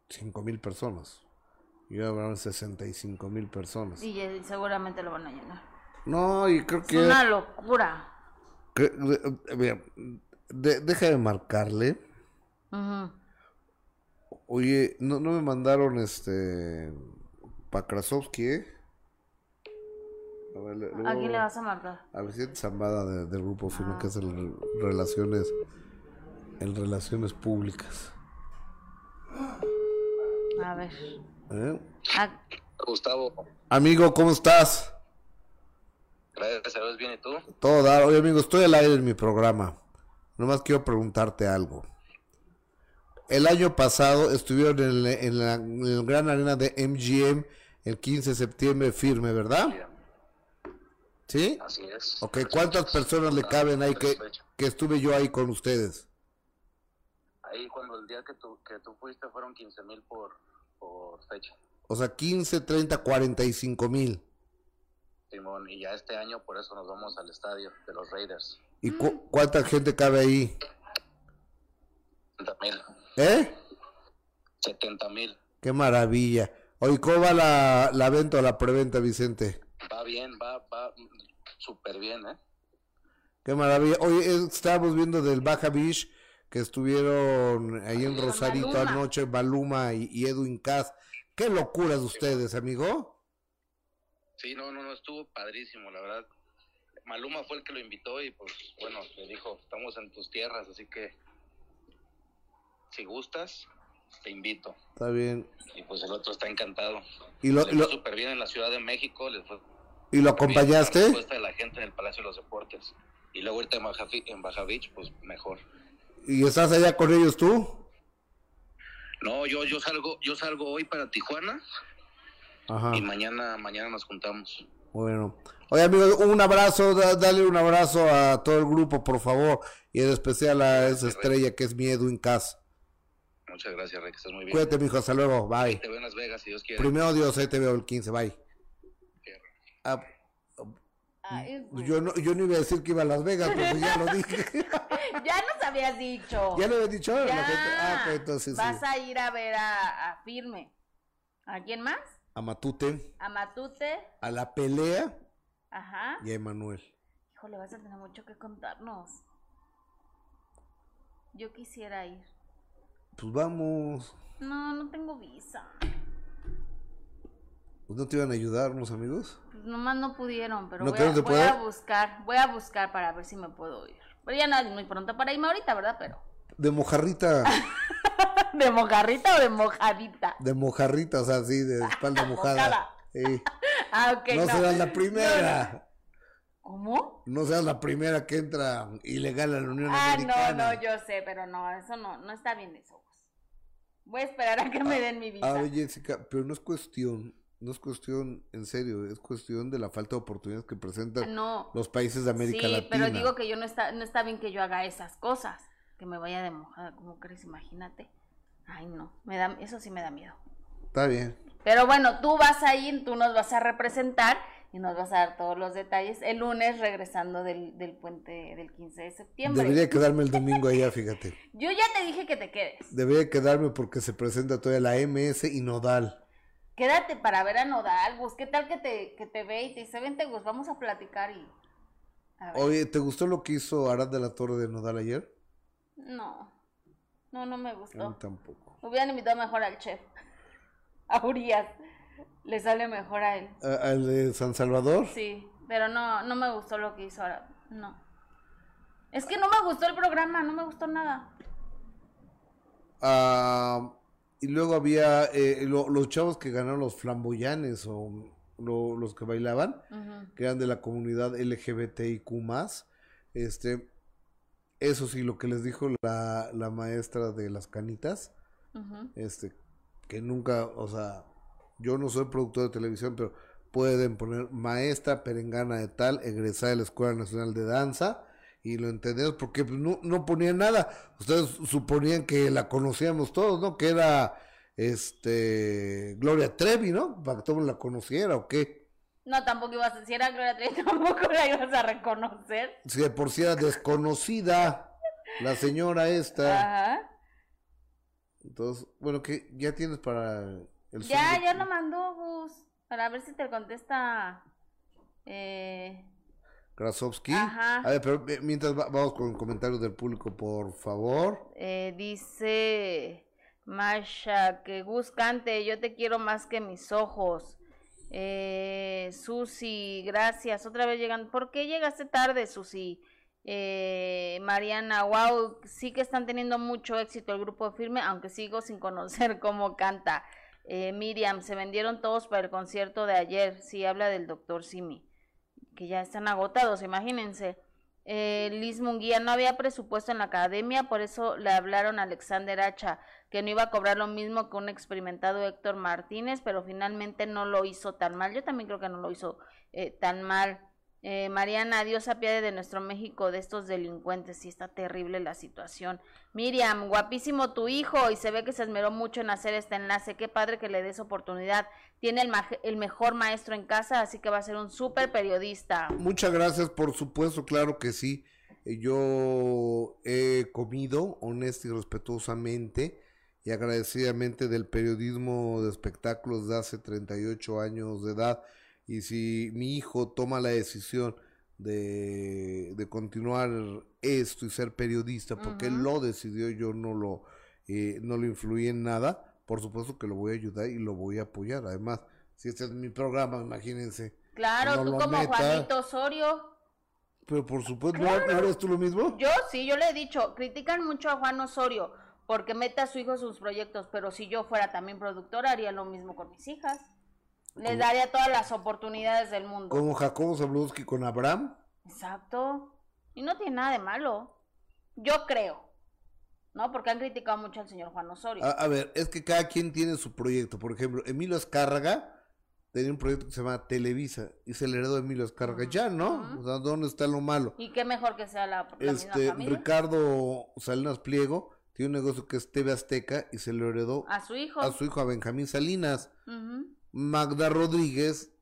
5 mil personas. Y habrán 65 mil personas. Y eh, seguramente lo van a llenar. No, y creo Es que... una locura. que- de- mira, de- deja de marcarle. Oye, no, no me mandaron este... Pa Krasovsky, ¿eh? A ver, le- le ¿A quién le vas a marcar? A es Zambada de- del grupo firme Ah. que es el relaciones en relaciones públicas. A ver. ¿Eh? Ah, Gustavo, Amigo, ¿cómo estás? gracias a Dios, bien, ¿y tú? Todo dar. Oye, amigo, estoy al aire en mi programa. Nomás quiero preguntarte algo. El año pasado estuvieron en, la- en la, en el gran arena de MGM el 15 de septiembre firme, ¿verdad? ¿Sí? Así es. Ok, ¿cuántas personas le caben ahí que, que estuve yo ahí con ustedes? Ahí cuando el día que tú, que tú fuiste fueron 15 mil por, por fecha, O sea, 15, 30, 45 mil. Simón. Y ya este año por eso nos vamos al estadio de los Raiders. ¿Y cu- cuánta gente cabe ahí? 70 mil. ¿Eh? 70 mil. Qué maravilla. Oye, ¿cómo va la, la venta o la preventa, Vicente? Va bien, va, va súper bien, ¿eh? Qué maravilla. Oye, eh, estábamos viendo del Baja Beach que estuvieron ahí en Rosarito anoche, Baluma y, y Edwin Cass. Qué locuras de ustedes, amigo. Sí, no, no, no, estuvo padrísimo, la verdad. Maluma fue el que lo invitó y pues bueno, le dijo, estamos en tus tierras, así que si gustas, te invito. Está bien. Y pues el otro está encantado. ¿Y lo, lo- súper bien en la Ciudad de México, les fue y lo bien la acompañaste? respuesta de la gente en el Palacio de los Deportes. Y luego ahorita en Baja, en Baja Beach, pues mejor. ¿Y estás allá con ellos tú? No, yo, yo salgo, yo salgo hoy para Tijuana Ajá. y mañana, mañana nos juntamos. Bueno. Oye, amigo, un abrazo, da- dale un abrazo a todo el grupo, por favor. Y en especial a esa estrella que es mi Edwin Cass. Muchas gracias, Rick, estás muy bien. Cuídate, mijo, hasta luego. Bye. Te veo en Las Vegas, si Dios quiere. Primero Dios, ahí te veo el 15, bye. Ah, Ay, güey. yo, no, yo no iba a decir que iba a Las Vegas, pero ya lo dije. Ya nos habías dicho. ¿Ya le había dicho a la Ya. gente? Ah, entonces sí. Vas a ir a ver a, a Firme. ¿A quién más? A Matute, A Matute. a la pelea Ajá. y a Emanuel. Híjole, vas a tener mucho que contarnos. Yo quisiera ir. Pues vamos. No, no tengo visa. Pues no te iban a ayudar unos amigos. Pues nomás no pudieron, pero ¿No voy, a, voy a buscar, voy a buscar para ver si me puedo ir. Pero ya no es muy pronto para irme ahorita, ¿verdad? Pero. De mojarrita, ¿De mojarrita o de mojadita? de mojarrita, o sea, así, de espalda mojada. Sí. Ah, ok. No no. serás la primera. ¿Cómo? No seas la primera que entra ilegal a la Unión Ah, Americana. no, no, yo sé, pero no, eso no, no está bien eso. Gus. Voy a esperar a que me den mi visa. A ver, Jessica, pero no es cuestión, no es cuestión, en serio, es cuestión de la falta de oportunidades que presentan no. los países de América sí, Latina. pero digo que yo no está, no está bien que yo haga esas cosas. Que me vaya de mojada, ¿cómo crees? Imagínate. Ay, no, me da, eso sí me da miedo. Está bien. Pero bueno, tú vas a ir, tú nos vas a representar y nos vas a dar todos los detalles el lunes regresando del, del puente del 15 de septiembre. Debería quedarme el domingo allá, fíjate. Yo ya te dije que te quedes. Debería quedarme porque se presenta todavía la MS y Nodal. Quédate para ver a Nodal, Gus. ¿Qué tal que te, que te ve y te dice, vente, Gus, vamos a platicar y... A ver. Oye, ¿te gustó lo que hizo Arad de la Torre de Nodal ayer? No, no, no me A mí gustó. tampoco. Hubieran invitado mejor al chef. A Urias. Le sale mejor a él. ¿A- ¿Al de San Salvador? Sí, pero no, no me gustó lo que hizo ahora. No. Es que no me gustó el programa, no me gustó nada. Ah, y luego había eh, lo- los chavos que ganaron los flamboyanes o lo- los que bailaban, que eran de la comunidad LGBTIQ+. Este, eso sí, lo que les dijo la, la maestra de las canitas, este, que nunca, o sea, yo no soy productor de televisión, pero pueden poner maestra perengana de tal, egresada de la Escuela Nacional de Danza, y lo entendemos porque pues, no, no ponían nada. Ustedes suponían que la conocíamos todos, ¿no? Que era este Gloria Trevi, ¿no? Para que todo el mundo la conociera o qué. No, tampoco ibas a... Si era Gloria Trevi, tampoco la ibas a reconocer. Si de por sí era desconocida la señora esta. Ajá. Entonces, bueno, que ya tienes para el Ya, ya lo mandó, Gus. Para ver si te contesta... Eh... Krasovsky. Ajá. A ver, pero eh, mientras va- vamos con comentarios del público, por favor. Eh, dice Masha que Gus cante, yo te quiero más que mis ojos. Eh, Susi, gracias. Otra vez llegan. ¿Por qué llegaste tarde, Susi? Eh, Mariana, wow, sí que están teniendo mucho éxito el grupo firme, aunque sigo sin conocer cómo canta. Eh, Miriam, se vendieron todos para el concierto de ayer. Sí, habla del doctor Simi, que ya están agotados, imagínense. Eh, Liz Munguía, no había presupuesto en la academia, por eso le hablaron a Alexander Hacha, que no iba a cobrar lo mismo que un experimentado Héctor Martínez, pero finalmente no lo hizo tan mal. Yo también creo que no lo hizo eh, tan mal. Eh, Mariana, Dios apiade de nuestro México de estos delincuentes. Sí, está terrible la situación. Miriam, guapísimo tu hijo y se ve que se esmeró mucho en hacer este enlace. Qué padre que le des oportunidad. Tiene el, el mejor maestro en casa, así que va a ser un súper periodista. Muchas gracias, por supuesto, claro que sí. Eh, yo he comido honesta y respetuosamente y agradecidamente del periodismo de espectáculos de hace 38 años de edad y si mi hijo toma la decisión de, de continuar esto y ser periodista, porque él lo decidió, yo no lo, eh, no lo influí en nada, por supuesto que lo voy a ayudar y lo voy a apoyar. Además, si este es mi programa, imagínense. Claro, tú como Juanito Osorio. Pero por supuesto, ¿no eres tú lo mismo? Yo sí, yo le he dicho, critican mucho a Juan Osorio porque mete a su hijo sus proyectos, pero si yo fuera también productora haría lo mismo con mis hijas. Les daría todas las oportunidades del mundo. Como Jacobo Zabludowski con Abraham. Exacto. Y no tiene nada de malo. Yo creo. ¿No? Porque han criticado mucho al señor Juan Osorio. A, ver, es que cada quien tiene su proyecto. Por ejemplo, Emilio Escárraga tenía un proyecto que se llama Televisa y se le heredó a Emilio Escárraga. Ya, ¿no? O sea, ¿dónde está lo malo? Y qué mejor que sea la, la este, Ricardo Salinas Pliego tiene un negocio que es TV Azteca y se lo heredó a su hijo. A su hijo, a Benjamín Salinas. Magda Rodríguez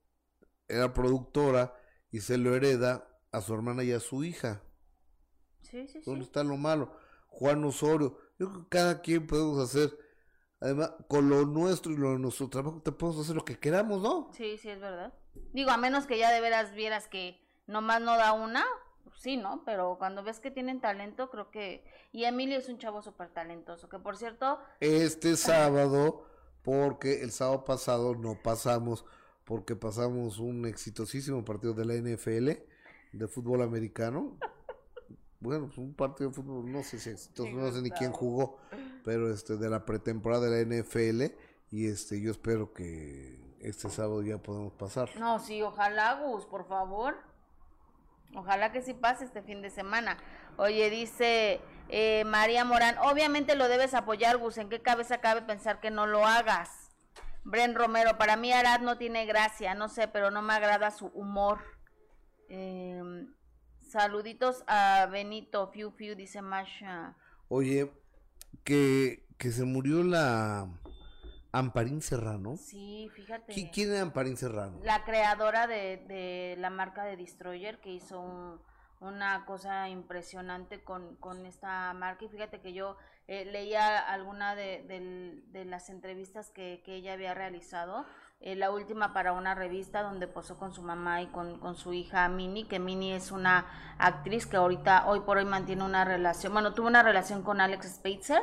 era productora y se lo hereda a su hermana y a su hija. Sí, sí, ¿Dónde está lo malo? Juan Osorio. Yo creo que cada quien podemos hacer, además, con lo nuestro y lo de nuestro trabajo, te podemos hacer lo que queramos, ¿no? Sí, sí, es verdad. Digo, a menos que ya de veras vieras que nomás no da una, pues sí, ¿no? Pero cuando ves que tienen talento, creo que... Y Emilio es un chavo súper talentoso, que por cierto... Este sábado porque el sábado pasado no pasamos, porque pasamos un exitosísimo partido de la NFL de fútbol americano. Bueno, pues un partido de fútbol, no sé si exitoso, no sé ni quién jugó, pero este de la pretemporada de la NFL y este yo espero que este sábado ya podamos pasar. No, sí, ojalá Gus, por favor. Ojalá que sí pase este fin de semana. Oye, dice eh, María Morán, obviamente lo debes apoyar, Gus. ¿En qué cabeza cabe pensar que no lo hagas? Bren Romero, para mí Arad no tiene gracia, no sé, pero no me agrada su humor. Em, saluditos a Benito, Fiu Fiu, dice Masha. Oye, que, que se murió la Amparín Serrano. Sí, fíjate. ¿Quién es Amparín Serrano? La creadora de, de la marca de Destroyer, que hizo un una cosa impresionante con, con esta marca. Y fíjate que yo eh, leía alguna de, de, las entrevistas que, que, ella había realizado, eh, la última para una revista donde posó con su mamá y con, con su hija Mini, que Mini es una actriz que ahorita, hoy por hoy mantiene una relación, bueno, tuvo una relación con Alex Spitzer,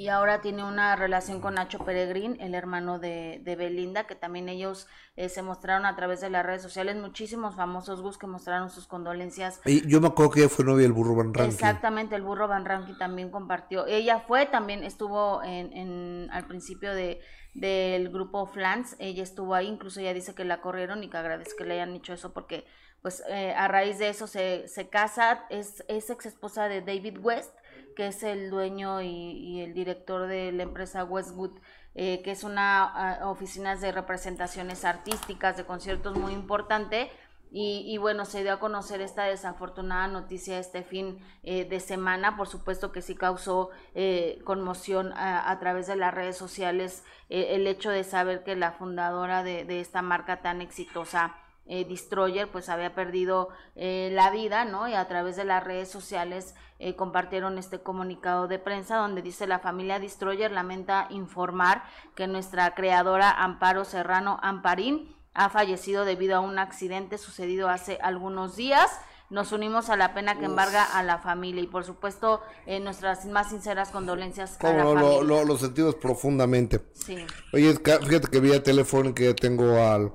y ahora tiene una relación con Nacho Peregrín, el hermano de, de Belinda, que también ellos eh, se mostraron a través de las redes sociales, muchísimos famosos Gus que mostraron sus condolencias. Y yo me acuerdo que ella fue novia del burro Van Rankin. Exactamente, el burro Van Rankin también compartió. Ella fue, también estuvo en, en al principio de del grupo Flans, ella estuvo ahí, incluso ella dice que la corrieron y que agradece que le hayan dicho eso porque pues eh, a raíz de eso se, se casa, es, es ex esposa de David West, que es el dueño y, el director de la empresa Westwood, eh, que es una oficina oficinas de representaciones artísticas, de conciertos muy importante. Y, bueno, se dio a conocer esta desafortunada noticia este fin eh, de semana. Por supuesto que sí causó eh, conmoción a, través de las redes sociales el hecho de saber que la fundadora de esta marca tan exitosa eh, Destroyer pues había perdido eh, la vida, ¿no? Y a través de las redes sociales eh, compartieron este comunicado de prensa donde dice la familia Destroyer lamenta informar que nuestra creadora Amparo Serrano Amparín ha fallecido debido a un accidente sucedido hace algunos días. Nos unimos a la pena que embarga a la familia y por supuesto nuestras más sinceras condolencias a la lo, Lo, lo, sentimos profundamente. Sí. Oye, fíjate que vía telefónica ya tengo al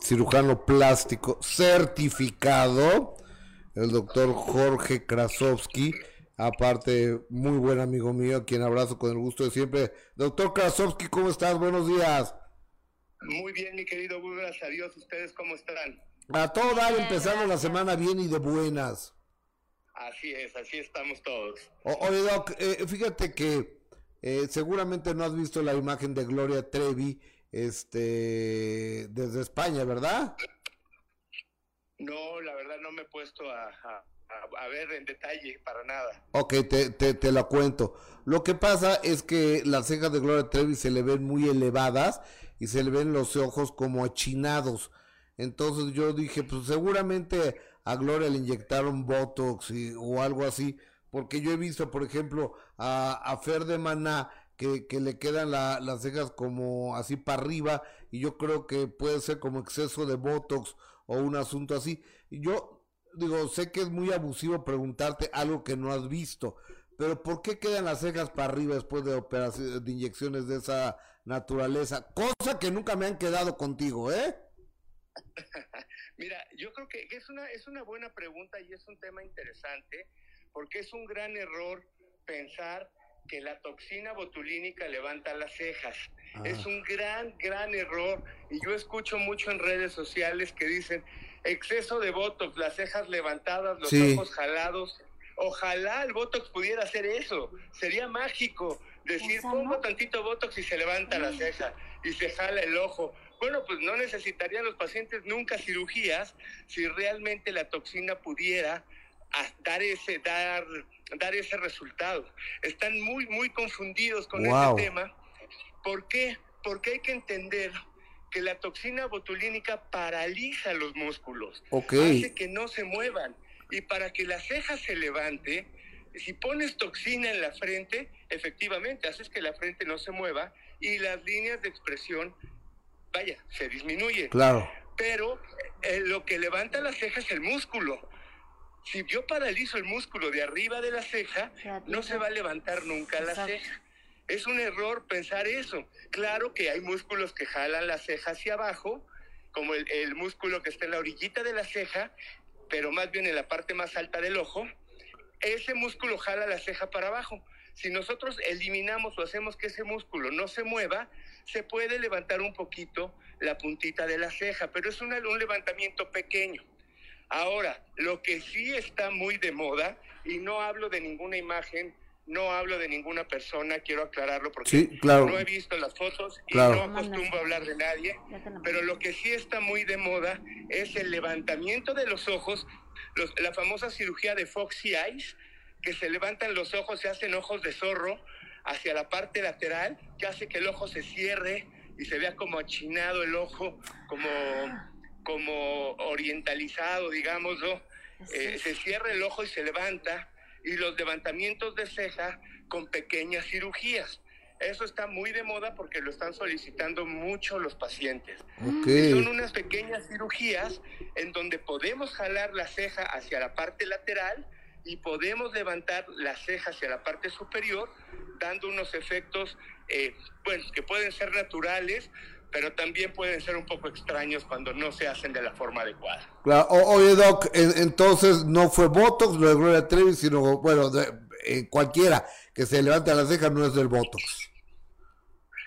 cirujano plástico certificado, el doctor Jorge Krasowski, aparte muy buen amigo mío, quien abrazo con el gusto de siempre. Doctor Krasowski, ¿cómo estás? Buenos días. Muy bien, mi querido Google, gracias a Dios. ¿Ustedes cómo están? A todo dar, empezando la semana bien y de buenas. Así es, así estamos todos. O- oye, Doc, eh, fíjate que eh, seguramente no has visto la imagen de Gloria Trevi este, desde España, ¿verdad? No, la verdad no me he puesto a, a- a- a ver en detalle para nada. Ok, te, te, te la cuento. Lo que pasa es que las cejas de Gloria Trevi se le ven muy elevadas y se le ven los ojos como achinados. Entonces yo dije, pues seguramente a Gloria le inyectaron Botox y- o algo así, porque yo he visto, por ejemplo, a, a Fer de Maná que, le quedan la- las cejas como así para arriba y yo creo que puede ser como exceso de Botox o un asunto así. Yo digo, sé que es muy abusivo preguntarte algo que no has visto, pero ¿por qué quedan las cejas para arriba después de operaciones, de inyecciones de esa naturaleza? Cosa que nunca me han quedado contigo, ¿eh? Mira, yo creo que es una, es una buena pregunta y es un tema interesante porque es un gran error pensar que la toxina botulínica levanta las cejas. Ah. Es un gran, gran error y yo escucho mucho en redes sociales que dicen exceso de botox, las cejas levantadas, los Sí. ojos jalados. Ojalá el botox pudiera hacer eso, sería mágico decir pongo tantito botox y se levanta la ceja y se jala el ojo. Bueno, pues no necesitarían los pacientes nunca cirugías si realmente la toxina pudiera a- dar ese dar dar ese resultado. Están muy muy confundidos con Wow. este tema. ¿Por qué? Porque hay que entender que la toxina botulínica paraliza los músculos, Ok. hace que no se muevan y para que la ceja se levante, si pones toxina en la frente, efectivamente haces que la frente no se mueva y las líneas de expresión, vaya, se disminuyen Claro. pero eh, lo que levanta la ceja es el músculo. Si yo paralizo el músculo de arriba de la ceja, no se va a levantar nunca la Exacto. ceja. Es un error pensar eso. Claro que hay músculos que jalan la ceja hacia abajo, como el, el músculo que está en la orillita de la ceja, pero más bien en la parte más alta del ojo. Ese músculo jala la ceja para abajo. Si nosotros eliminamos o hacemos que ese músculo no se mueva, se puede levantar un poquito la puntita de la ceja, pero es un levantamiento pequeño. Ahora, lo que sí está muy de moda, y no hablo de ninguna imagen, no hablo de ninguna persona, quiero aclararlo porque Sí, claro. no he visto las fotos y Claro. no acostumbro a hablar de nadie, pero lo que sí está muy de moda es el levantamiento de los ojos, los- la famosa cirugía de Foxy Eyes, que se levantan los ojos, se hacen ojos de zorro hacia la parte lateral, que hace que el ojo se cierre y se vea como achinado el ojo, como, como orientalizado, digamos, ¿no? Eh, se cierra el ojo y se levanta, y los levantamientos de ceja con pequeñas cirugías. Eso está muy de moda porque lo están solicitando mucho los pacientes. Son unas pequeñas cirugías en donde podemos jalar la ceja hacia la parte lateral y podemos levantar la ceja hacia la parte superior, dando unos efectos, eh, bueno, que pueden ser naturales, pero también pueden ser un poco extraños cuando no se hacen de la forma adecuada. Claro. O- oye, Doc, en- entonces no fue Botox lo de Gloria Trevi, sino, bueno, de- eh, cualquiera que se levante la ceja no es del Botox.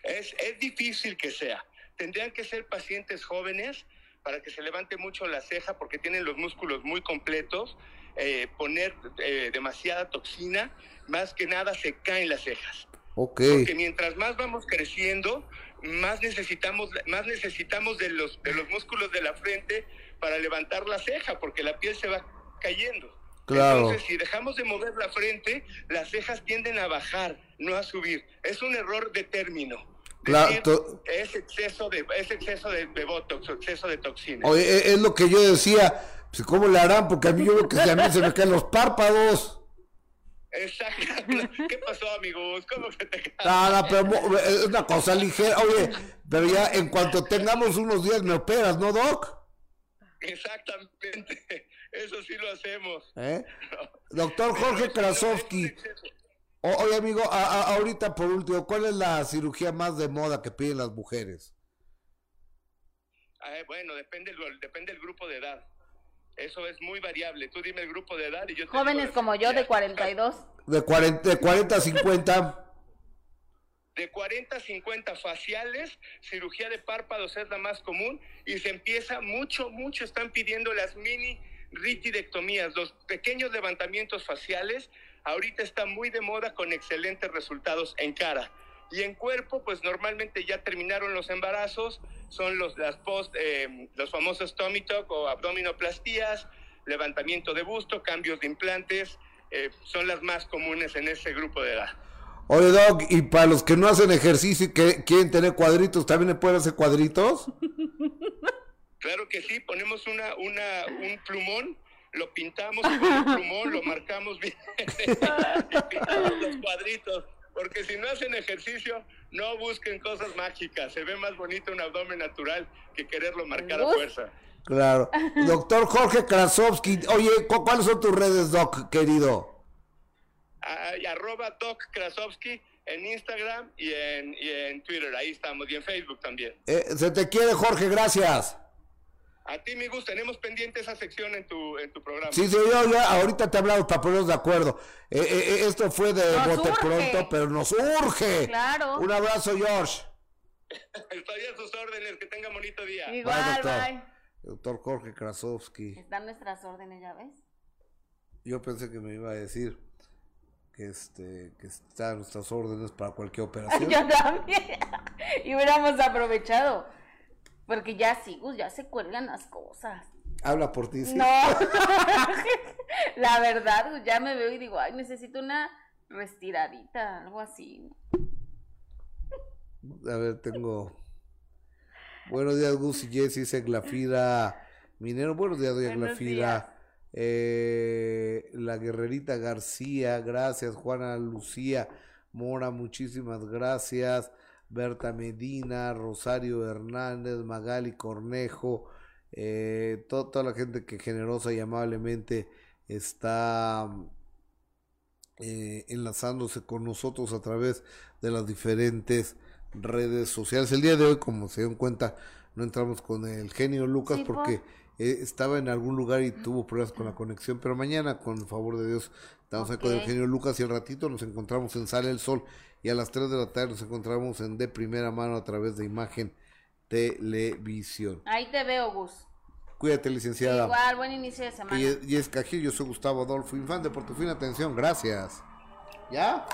Es, es difícil que sea. Tendrían que ser pacientes jóvenes para que se levante mucho la ceja porque tienen los músculos muy completos. eh, poner eh, demasiada toxina, más que nada se caen las cejas. Ok. Porque mientras más vamos creciendo, más necesitamos, más necesitamos de los, de los músculos de la frente para levantar la ceja, porque la piel se va cayendo. Claro. Entonces, si dejamos de mover la frente, las cejas tienden a bajar, no a subir. Es un error de término. Claro, es exceso de es exceso de, de botox, exceso de toxina. Oye, e- es lo que yo decía, pues ¿cómo le harán? Porque a mí yo veo que mí se me caen los párpados. Exacto. ¿Qué pasó, amigos? ¿Cómo se te no, pero es una cosa ligera. Oye, pero ya en cuanto tengamos unos días me operas, ¿no, Doc? Exactamente. Eso sí lo hacemos. ¿Eh? Doctor Jorge Krasowski. Oye, amigo, a- a- ahorita por último, ¿cuál es la cirugía más de moda que piden las mujeres? Ah, bueno, depende, depende del grupo de edad. Eso es muy variable. Tú dime el grupo de edad y yo te Jóvenes digo, como yo de ya. 42. De 40, de 40 a 50. de 40 a 50 faciales, cirugía de párpados es la más común y se empieza mucho, mucho, están pidiendo las mini ritidectomías, los pequeños levantamientos faciales, ahorita está muy de moda con excelentes resultados en cara. Y en cuerpo, pues normalmente ya terminaron los embarazos, son los, las post, eh, los famosos tummy tuck o abdominoplastías, levantamiento de busto, cambios de implantes, eh, son las más comunes en ese grupo de edad. Oye, Doc, y para los que no hacen ejercicio y que quieren tener cuadritos, ¿también le pueden hacer cuadritos? Claro que sí, ponemos una, una, un plumón, lo pintamos con el plumón, lo marcamos bien y pintamos los cuadritos. Porque si no hacen ejercicio, no busquen cosas mágicas. Se ve más bonito un abdomen natural que quererlo marcar a fuerza. Claro. Doctor Jorge Krasovsky, oye, ¿cuáles son tus redes, Doc, querido? Ah, arroba Doc Krasovsky en Instagram y en, y en Twitter, ahí estamos, y en Facebook también. Eh, se te quiere, Jorge, gracias. A ti, mi gusto, tenemos pendiente esa sección en tu, en tu programa. Sí, sí, yo ya ahorita te he hablado para ponernos de acuerdo. Eh, eh, eh, esto fue de Nos bote urge. pronto, pero nos urge. Claro. Un abrazo, George. Estoy a sus órdenes, que tengan bonito día. Igual, Bye, doctor. bye. Doctor Jorge Krasovsky. Están nuestras órdenes, ¿ya ves? Yo pensé que me iba a decir que este que están nuestras órdenes para cualquier operación. Yo también. y hubiéramos aprovechado. Porque ya sí, Gus, ya se cuelgan las cosas. Habla por ti. sí. No. La verdad, Gus, ya me veo y digo, ay, necesito una restiradita, algo así. A ver, tengo. Buenos días, Gus y Jessy, dice Glafira Minero. Buenos días, doña Buenos Glafira. Eh, la guerrerita García, gracias. Juana Lucía Mora, muchísimas gracias. Berta Medina, Rosario Hernández, Magali Cornejo, eh, to- toda la gente que generosa y amablemente está eh, enlazándose con nosotros a través de las diferentes redes sociales. El día de hoy, como se dieron cuenta, no entramos con el genio Lucas Sí, porque por- eh, estaba en algún lugar y tuvo problemas con la conexión, pero mañana, con el favor de Dios, estamos ahí con el genio Lucas y al ratito nos encontramos en Sale el Sol y a las 3 de la tarde nos encontramos en De Primera Mano a través de Imagen Televisión. Ahí te veo, Gus. Cuídate, licenciada. Igual, buen inicio de semana. Y, y es Gil, yo soy Gustavo Adolfo Infante, por tu fina atención, gracias. ¿Ya?